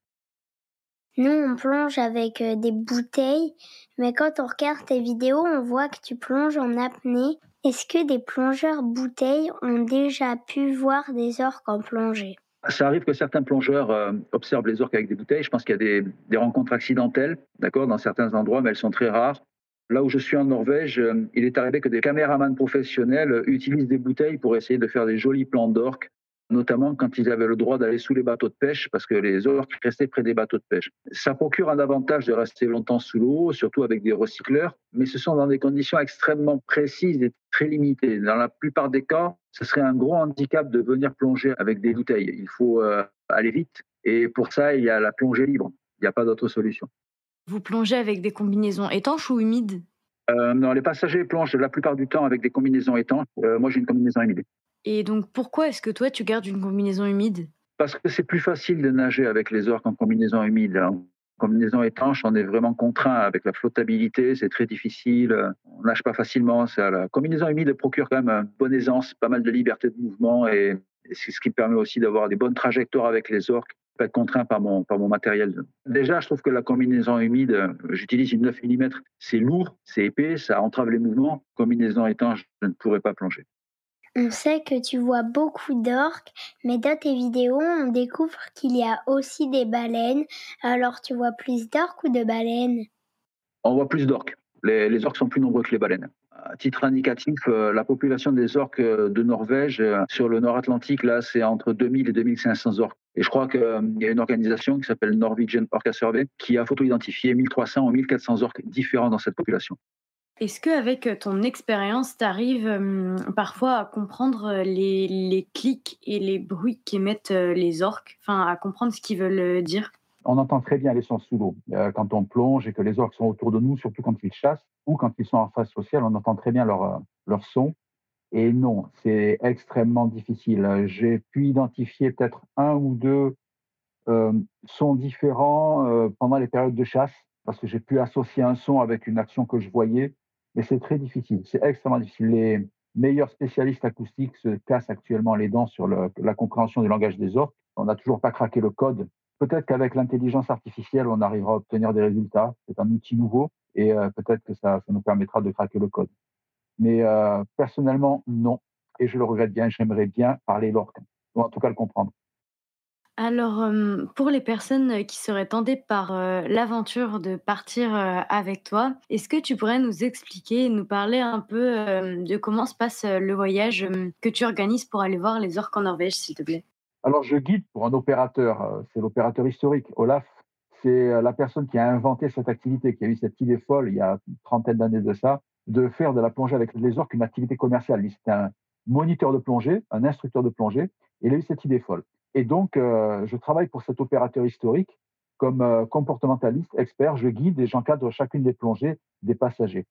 Nous, on plonge avec euh, des bouteilles, mais quand on regarde tes vidéos, on voit que tu plonges en apnée. Est-ce que des plongeurs bouteilles ont déjà pu voir des orques en plongée? Ça arrive que certains plongeurs euh, observent les orques avec des bouteilles. Je pense qu'il y a des, rencontres accidentelles, d'accord, dans certains endroits, mais elles sont très rares. Là où je suis en Norvège, il est arrivé que des caméramans professionnels utilisent des bouteilles pour essayer de faire des jolis plans d'orques notamment quand ils avaient le droit d'aller sous les bateaux de pêche, parce que les orques restaient près des bateaux de pêche. Ça procure un avantage de rester longtemps sous l'eau, surtout avec des recycleurs, mais ce sont dans des conditions extrêmement précises et très limitées. Dans la plupart des cas, ce serait un gros handicap de venir plonger avec des bouteilles. Il faut euh, aller vite, et pour ça, il y a la plongée libre. Il n'y a pas d'autre solution. Vous plongez avec des combinaisons étanches ou humides? Euh, non, les passagers plongent la plupart du temps avec des combinaisons étanches. Euh, moi, j'ai une combinaison humide. Et donc, pourquoi est-ce que toi, tu gardes une combinaison humide? Parce que c'est plus facile de nager avec les orques en combinaison humide. En combinaison étanche, on est vraiment contraint avec la flottabilité, c'est très difficile, on nage pas facilement. La combinaison humide procure quand même une bonne aisance, pas mal de liberté de mouvement et c'est ce qui permet aussi d'avoir des bonnes trajectoires avec les orques pas être contraint par mon, par mon matériel. Déjà, je trouve que la combinaison humide, j'utilise une 9 mm, c'est lourd, c'est épais, ça entrave les mouvements. Combinaison étanche, je ne pourrais pas plonger. On sait que tu vois beaucoup d'orques, mais dans tes vidéos, on découvre qu'il y a aussi des baleines. Alors, tu vois plus d'orques ou de baleines? On voit plus d'orques. Les, orques sont plus nombreux que les baleines. À titre indicatif, euh, la population des orques euh, de Norvège euh, sur le nord Atlantique, là, c'est entre 2000 et 2500 orques. Et je crois qu'il y a une organisation qui s'appelle Norwegian Orca Survey qui a photo-identifié 1300 ou 1400 orques différents dans cette population. Est-ce qu'avec ton expérience, tu arrives parfois à comprendre les, clics et les bruits qu'émettent les orques, enfin à comprendre ce qu'ils veulent dire? On entend très bien les sons sous l'eau. quand on plonge et que les orques sont autour de nous, surtout quand ils chassent ou quand ils sont en phase sociale, on entend très bien leur, leur son. Et non, c'est extrêmement difficile. J'ai pu identifier peut-être un ou deux sons différents pendant les périodes de chasse parce que j'ai pu associer un son avec une action que je voyais mais c'est très difficile. C'est extrêmement difficile. Les meilleurs spécialistes acoustiques se cassent actuellement les dents sur la compréhension du langage des orques. On n'a toujours pas craqué le code. Peut-être qu'avec l'intelligence artificielle, on arrivera à obtenir des résultats. C'est un outil nouveau et euh, peut-être que ça, nous permettra de craquer le code. Mais euh, personnellement, non. Et je le regrette bien. J'aimerais bien parler l'orque, ou en tout cas le comprendre. Alors, pour les personnes qui seraient tentées par l'aventure de partir avec toi, est-ce que tu pourrais nous expliquer, nous parler un peu de comment se passe le voyage que tu organises pour aller voir les orques en Norvège, s'il te plaît? Alors, je guide pour un opérateur, c'est l'opérateur historique, Olaf. C'est la personne qui a inventé cette activité, qui a eu cette idée folle il y a une trentaine d'années de ça, de faire de la plongée avec les orques une activité commerciale. C'est un moniteur de plongée, un instructeur de plongée, et il a eu cette idée folle. Et donc, euh, je travaille pour cet opérateur historique comme euh, comportementaliste, expert. Je guide et j'encadre chacune des plongées des passagers.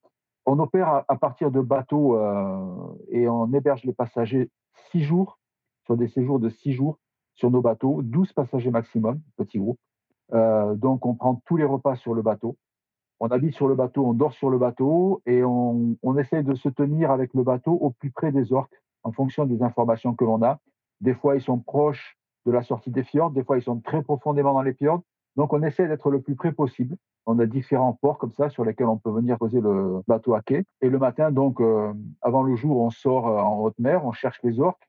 On opère à, partir de bateaux euh, et on héberge les passagers six jours, sur des séjours de six jours sur nos bateaux, 12 passagers maximum, petit groupe. donc, on prend tous les repas sur le bateau. On habite sur le bateau, on dort sur le bateau et on, on essaie de se tenir avec le bateau au plus près des orques en fonction des informations que l'on a. Des fois, ils sont proches de la sortie des fjords. Des fois, ils sont très profondément dans les fjords. Donc, on essaie d'être le plus près possible. On a différents ports comme ça sur lesquels on peut venir poser le bateau à quai. Et le matin, donc, euh, avant le jour, on sort euh, en haute mer, on cherche les orques.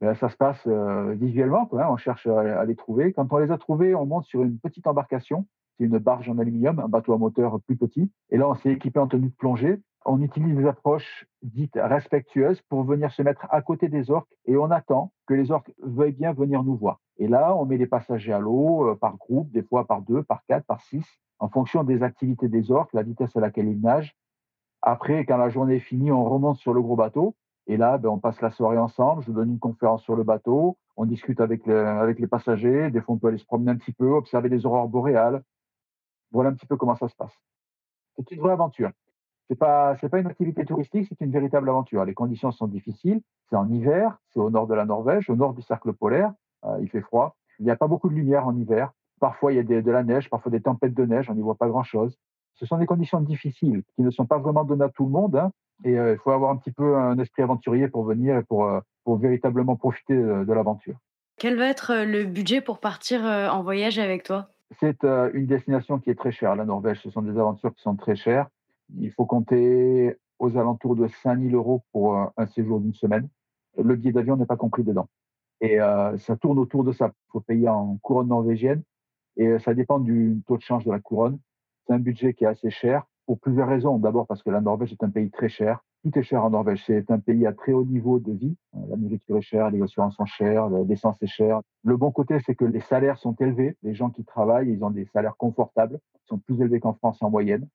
Ben, ça se passe euh, visuellement, hein. on cherche à, les trouver. Quand on les a trouvés, on monte sur une petite embarcation. C'est une barge en aluminium, un bateau à moteur plus petit. Et là, on s'est équipé en tenue de plongée on utilise des approches dites respectueuses pour venir se mettre à côté des orques et on attend que les orques veuillent bien venir nous voir. Et là, on met les passagers à l'eau euh, par groupe, des fois par deux, par quatre, par six, en fonction des activités des orques, la vitesse à laquelle ils nagent. Après, quand la journée est finie, on remonte sur le gros bateau et là, ben, on passe la soirée ensemble. Je donne une conférence sur le bateau, on discute avec, avec les passagers. Des fois, on peut aller se promener un petit peu, observer les aurores boréales. Voilà un petit peu comment ça se passe. C'est une vraie aventure. C'est pas c'est pas une activité touristique, c'est une véritable aventure. Les conditions sont difficiles. C'est en hiver, c'est au nord de la Norvège, au nord du cercle polaire. Euh, il fait froid. Il n'y a pas beaucoup de lumière en hiver. Parfois il y a de la neige, parfois des tempêtes de neige. On n'y voit pas grand chose. Ce sont des conditions difficiles qui ne sont pas vraiment données à tout le monde. Hein. et euh, il faut avoir un petit peu un esprit aventurier pour venir pour euh, pour véritablement profiter de l'aventure. Quel va être le budget pour partir en voyage avec toi? C'est une destination qui est très chère, la Norvège. Ce sont des aventures qui sont très chères. Il faut compter aux alentours de 5000 euros pour un séjour d'une semaine. Le billet d'avion n'est pas compris dedans. Et euh, ça tourne autour de ça. Il faut payer en couronne norvégienne et ça dépend du taux de change de la couronne. C'est un budget qui est assez cher. pour plusieurs raisons. D'abord parce que la Norvège est un pays très cher. Tout est cher en Norvège. C'est un pays à très haut niveau de vie. La nourriture est chère, les assurances sont chères, l'essence est chère. Le bon côté, c'est que les salaires sont élevés. Les gens qui travaillent, ils ont des salaires confortables, ils sont plus élevés qu'en France en moyenne.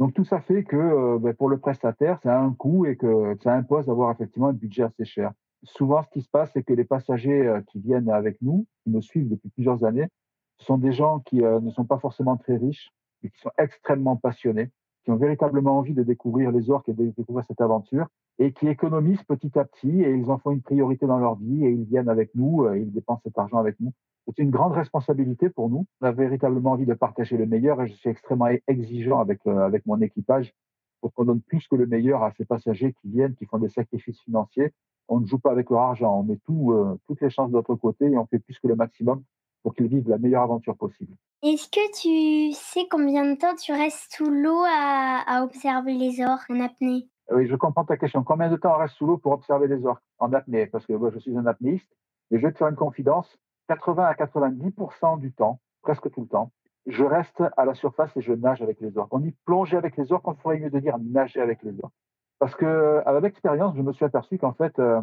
Donc tout ça fait que euh, ben, pour le prestataire, ça a un coût et que ça impose d'avoir effectivement un budget assez cher. Souvent, ce qui se passe, c'est que les passagers euh, qui viennent avec nous, qui nous suivent depuis plusieurs années, sont des gens qui euh, ne sont pas forcément très riches, mais qui sont extrêmement passionnés, qui ont véritablement envie de découvrir les orques et de découvrir cette aventure, et qui économisent petit à petit, et ils en font une priorité dans leur vie, et ils viennent avec nous, ils dépensent cet argent avec nous. C'est une grande responsabilité pour nous. On a véritablement envie de partager le meilleur, et je suis extrêmement exigeant avec, avec mon équipage pour qu'on donne plus que le meilleur à ces passagers qui viennent, qui font des sacrifices financiers on ne joue pas avec leur argent, on met tout, euh, toutes les chances de notre côté et on fait plus que le maximum pour qu'ils vivent la meilleure aventure possible. Est-ce que tu sais combien de temps tu restes sous l'eau à, observer les orques en apnée? Oui, je comprends ta question. Combien de temps on reste sous l'eau pour observer les orques en apnée? Parce que moi, je suis un apnéiste et je vais te faire une confidence. 80 à 90% du temps, presque tout le temps, je reste à la surface et je nage avec les orques. On dit plonger avec les orques, on ferait mieux de dire nager avec les orques. Parce que, à l'expérience, je me suis aperçu qu'en fait, euh,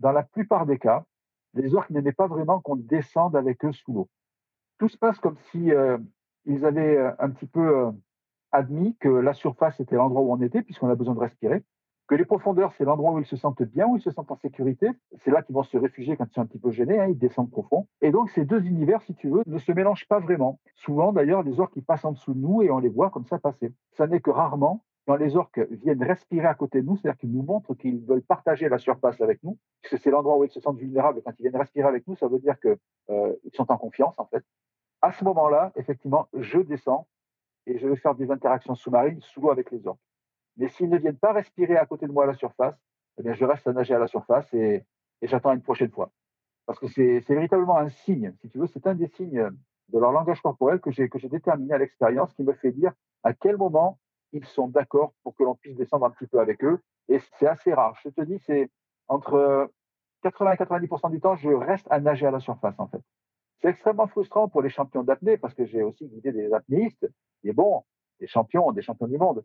dans la plupart des cas, les orques n'aimaient pas vraiment qu'on descende avec eux sous l'eau. Tout se passe comme si euh, ils avaient euh, un petit peu admis que la surface était l'endroit où on était, puisqu'on a besoin de respirer, que les profondeurs, c'est l'endroit où ils se sentent bien, où ils se sentent en sécurité. C'est là qu'ils vont se réfugier quand ils sont un petit peu gênés, hein, ils descendent profond. Et donc, ces deux univers, si tu veux, ne se mélangent pas vraiment. Souvent, d'ailleurs, les orques, passent en dessous de nous et on les voit comme ça passer. Ça n'est que rarement quand les orques viennent respirer à côté de nous, c'est-à-dire qu'ils nous montrent qu'ils veulent partager la surface avec nous, puisque c'est l'endroit où ils se sentent vulnérables. Quand ils viennent respirer avec nous, ça veut dire qu'ils euh, sont en confiance, en fait. À ce moment-là, effectivement, je descends et je vais faire des interactions sous-marines sous l'eau avec les orques. Mais s'ils ne viennent pas respirer à côté de moi à la surface, eh bien, je reste à nager à la surface et, et j'attends une prochaine fois. Parce que c'est véritablement un signe, si tu veux, c'est un des signes de leur langage corporel que j'ai déterminé à l'expérience qui me fait dire à quel moment ils sont d'accord pour que l'on puisse descendre un petit peu avec eux. Et c'est assez rare. Je te dis, c'est entre 80 et 90% du temps, je reste à nager à la surface, en fait. C'est extrêmement frustrant pour les champions d'apnée parce que j'ai aussi guidé des apnéistes, des bons, des champions, des champions du monde,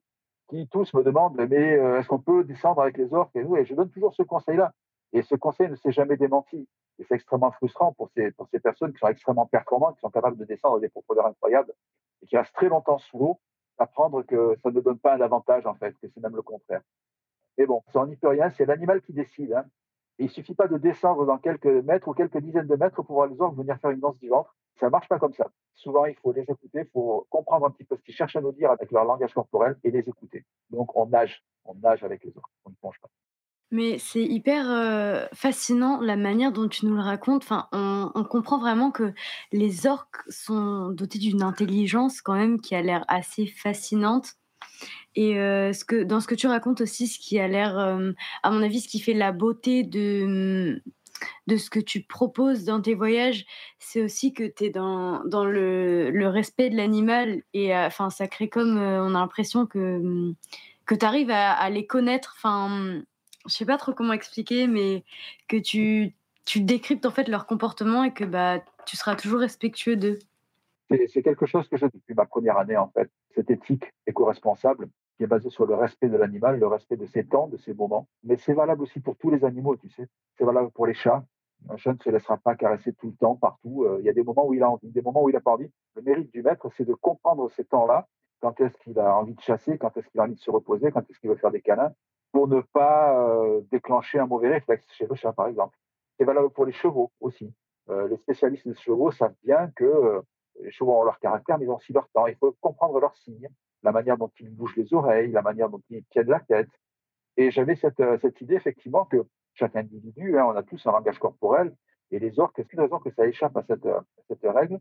tous me demandent, mais euh, est-ce qu'on peut descendre avec les orques et nous? Et je donne toujours ce conseil-là. Et ce conseil ne s'est jamais démenti. Et c'est extrêmement frustrant pour ces, personnes qui sont extrêmement performantes, qui sont capables de descendre à des profondeurs incroyables et qui restent très longtemps sous l'eau apprendre que ça ne donne pas un avantage, en fait, que c'est même le contraire. Mais bon, ça, on n'y peut rien, c'est l'animal qui décide. Hein. Il suffit pas de descendre dans quelques mètres ou quelques dizaines de mètres pour voir les orques venir faire une danse du ventre. Ça marche pas comme ça. Souvent, il faut les écouter, il faut comprendre un petit peu ce qu'ils cherchent à nous dire avec leur langage corporel et les écouter. Donc, on nage, on nage avec les orques, on ne plonge pas. Mais c'est hyper, fascinant la manière dont tu nous le racontes. Enfin, on comprend vraiment que les orques sont dotés d'une intelligence quand même qui a l'air assez fascinante et ce que dans ce que tu racontes aussi, ce qui a l'air, à mon avis, ce qui fait la beauté de, mmh, de ce que tu proposes dans tes voyages, c'est aussi que tu es dans dans le le respect de l'animal et enfin, ça crée comme, on a l'impression que, mmh, que tu arrives à à les connaître, enfin, je sais pas trop comment expliquer, mais que tu, tu décryptes en fait leur comportement et que bah, tu seras toujours respectueux d'eux. C'est quelque chose que j'ai depuis ma première année en fait, cette éthique éco-responsable qui est basée sur le respect de l'animal, le respect de ses temps, de ses moments. Mais c'est valable aussi pour tous les animaux, tu sais. C'est valable pour les chats. Un chat ne se laissera pas caresser tout le temps, partout. Euh, il y a des moments où il a envie, des moments où il n'a pas envie. Le mérite du maître, c'est de comprendre ces temps-là. Quand est-ce qu'il a envie de chasser, quand est-ce qu'il a envie de se reposer, quand est-ce qu'il veut faire des câlins? Pour ne pas euh, déclencher un mauvais réflexe chez le chat, par exemple. C'est valable pour les chevaux aussi. Euh, les spécialistes des chevaux savent bien que les ont leur caractère, mais ils ont aussi leur temps. Il faut comprendre leurs signes, la manière dont ils bougent les oreilles, la manière dont ils tiennent la tête. Et j'avais cette, cette idée, effectivement, que chaque individu, hein, on a tous un langage corporel, et les orques, c'est une raison que ça échappe à cette, règle?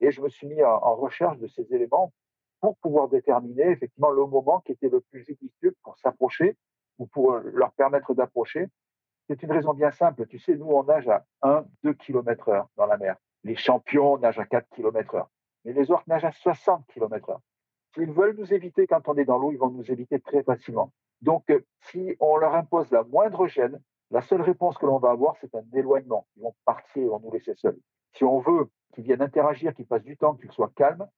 Et je me suis mis en, recherche de ces éléments pour pouvoir déterminer effectivement le moment qui était le plus judicieux pour s'approcher ou pour leur permettre d'approcher. C'est une raison bien simple. Tu sais, nous, on nage à 1, 2 km heure dans la mer. Les champions nagent à 4 km heure. Mais les orques nagent à 60 km heure. S'ils veulent nous éviter quand on est dans l'eau, ils vont nous éviter très facilement. Donc, euh, si on leur impose la moindre gêne, la seule réponse que l'on va avoir, c'est un éloignement. Ils vont partir, ils vont nous laisser seuls. Si on veut qu'ils viennent interagir, qu'ils passent du temps, qu'ils soient calmes,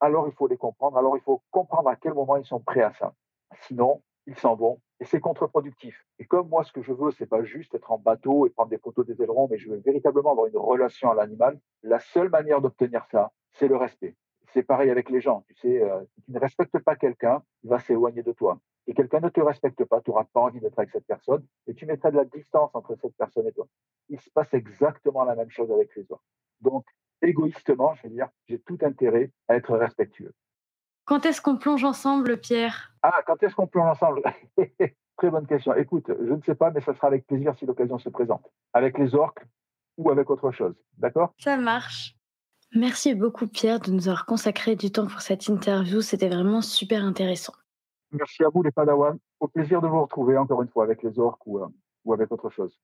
alors il faut les comprendre, alors il faut comprendre à quel moment ils sont prêts à ça. Sinon, ils s'en vont et c'est contre-productif. Et comme moi, ce que je veux, c'est pas juste être en bateau et prendre des photos des ailerons, mais je veux véritablement avoir une relation à l'animal. La seule manière d'obtenir ça, c'est le respect. C'est pareil avec les gens. Tu sais, euh, tu ne respectes pas quelqu'un, il va s'éloigner de toi. Et quelqu'un ne te respecte pas, tu n'auras pas envie d'être avec cette personne et tu mettras de la distance entre cette personne et toi. Il se passe exactement la même chose avec les autres. Donc, égoïstement, je veux dire, j'ai tout intérêt à être respectueux. Quand est-ce qu'on plonge ensemble, Pierre? Ah, quand est-ce qu'on plonge ensemble? [LAUGHS] Très bonne question. Écoute, je ne sais pas, mais ça sera avec plaisir si l'occasion se présente. Avec les orques ou avec autre chose. D'accord? Ça marche. Merci beaucoup, Pierre, de nous avoir consacré du temps pour cette interview. C'était vraiment super intéressant. Merci à vous, les Padawans. Au plaisir de vous retrouver encore une fois avec les orques ou, euh, ou avec autre chose.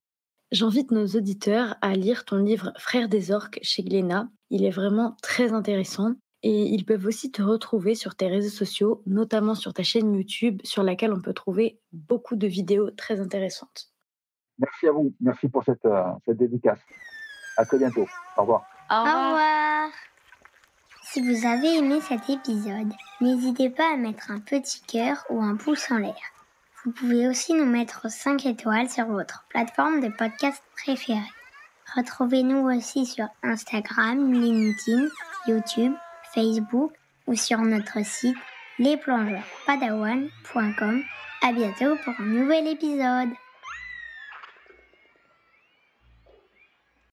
J'invite nos auditeurs à lire ton livre Frères des orques chez Glénat. Il est vraiment très intéressant. Et ils peuvent aussi te retrouver sur tes réseaux sociaux, notamment sur ta chaîne YouTube, sur laquelle on peut trouver beaucoup de vidéos très intéressantes. Merci à vous. Merci pour cette, euh, cette dédicace. À très bientôt. Au revoir. Au revoir. Si vous avez aimé cet épisode, n'hésitez pas à mettre un petit cœur ou un pouce en l'air. Vous pouvez aussi nous mettre 5 étoiles sur votre plateforme de podcast préférée. Retrouvez-nous aussi sur Instagram, LinkedIn, YouTube, Facebook ou sur notre site lesplongeurspadawan.com. À bientôt pour un nouvel épisode.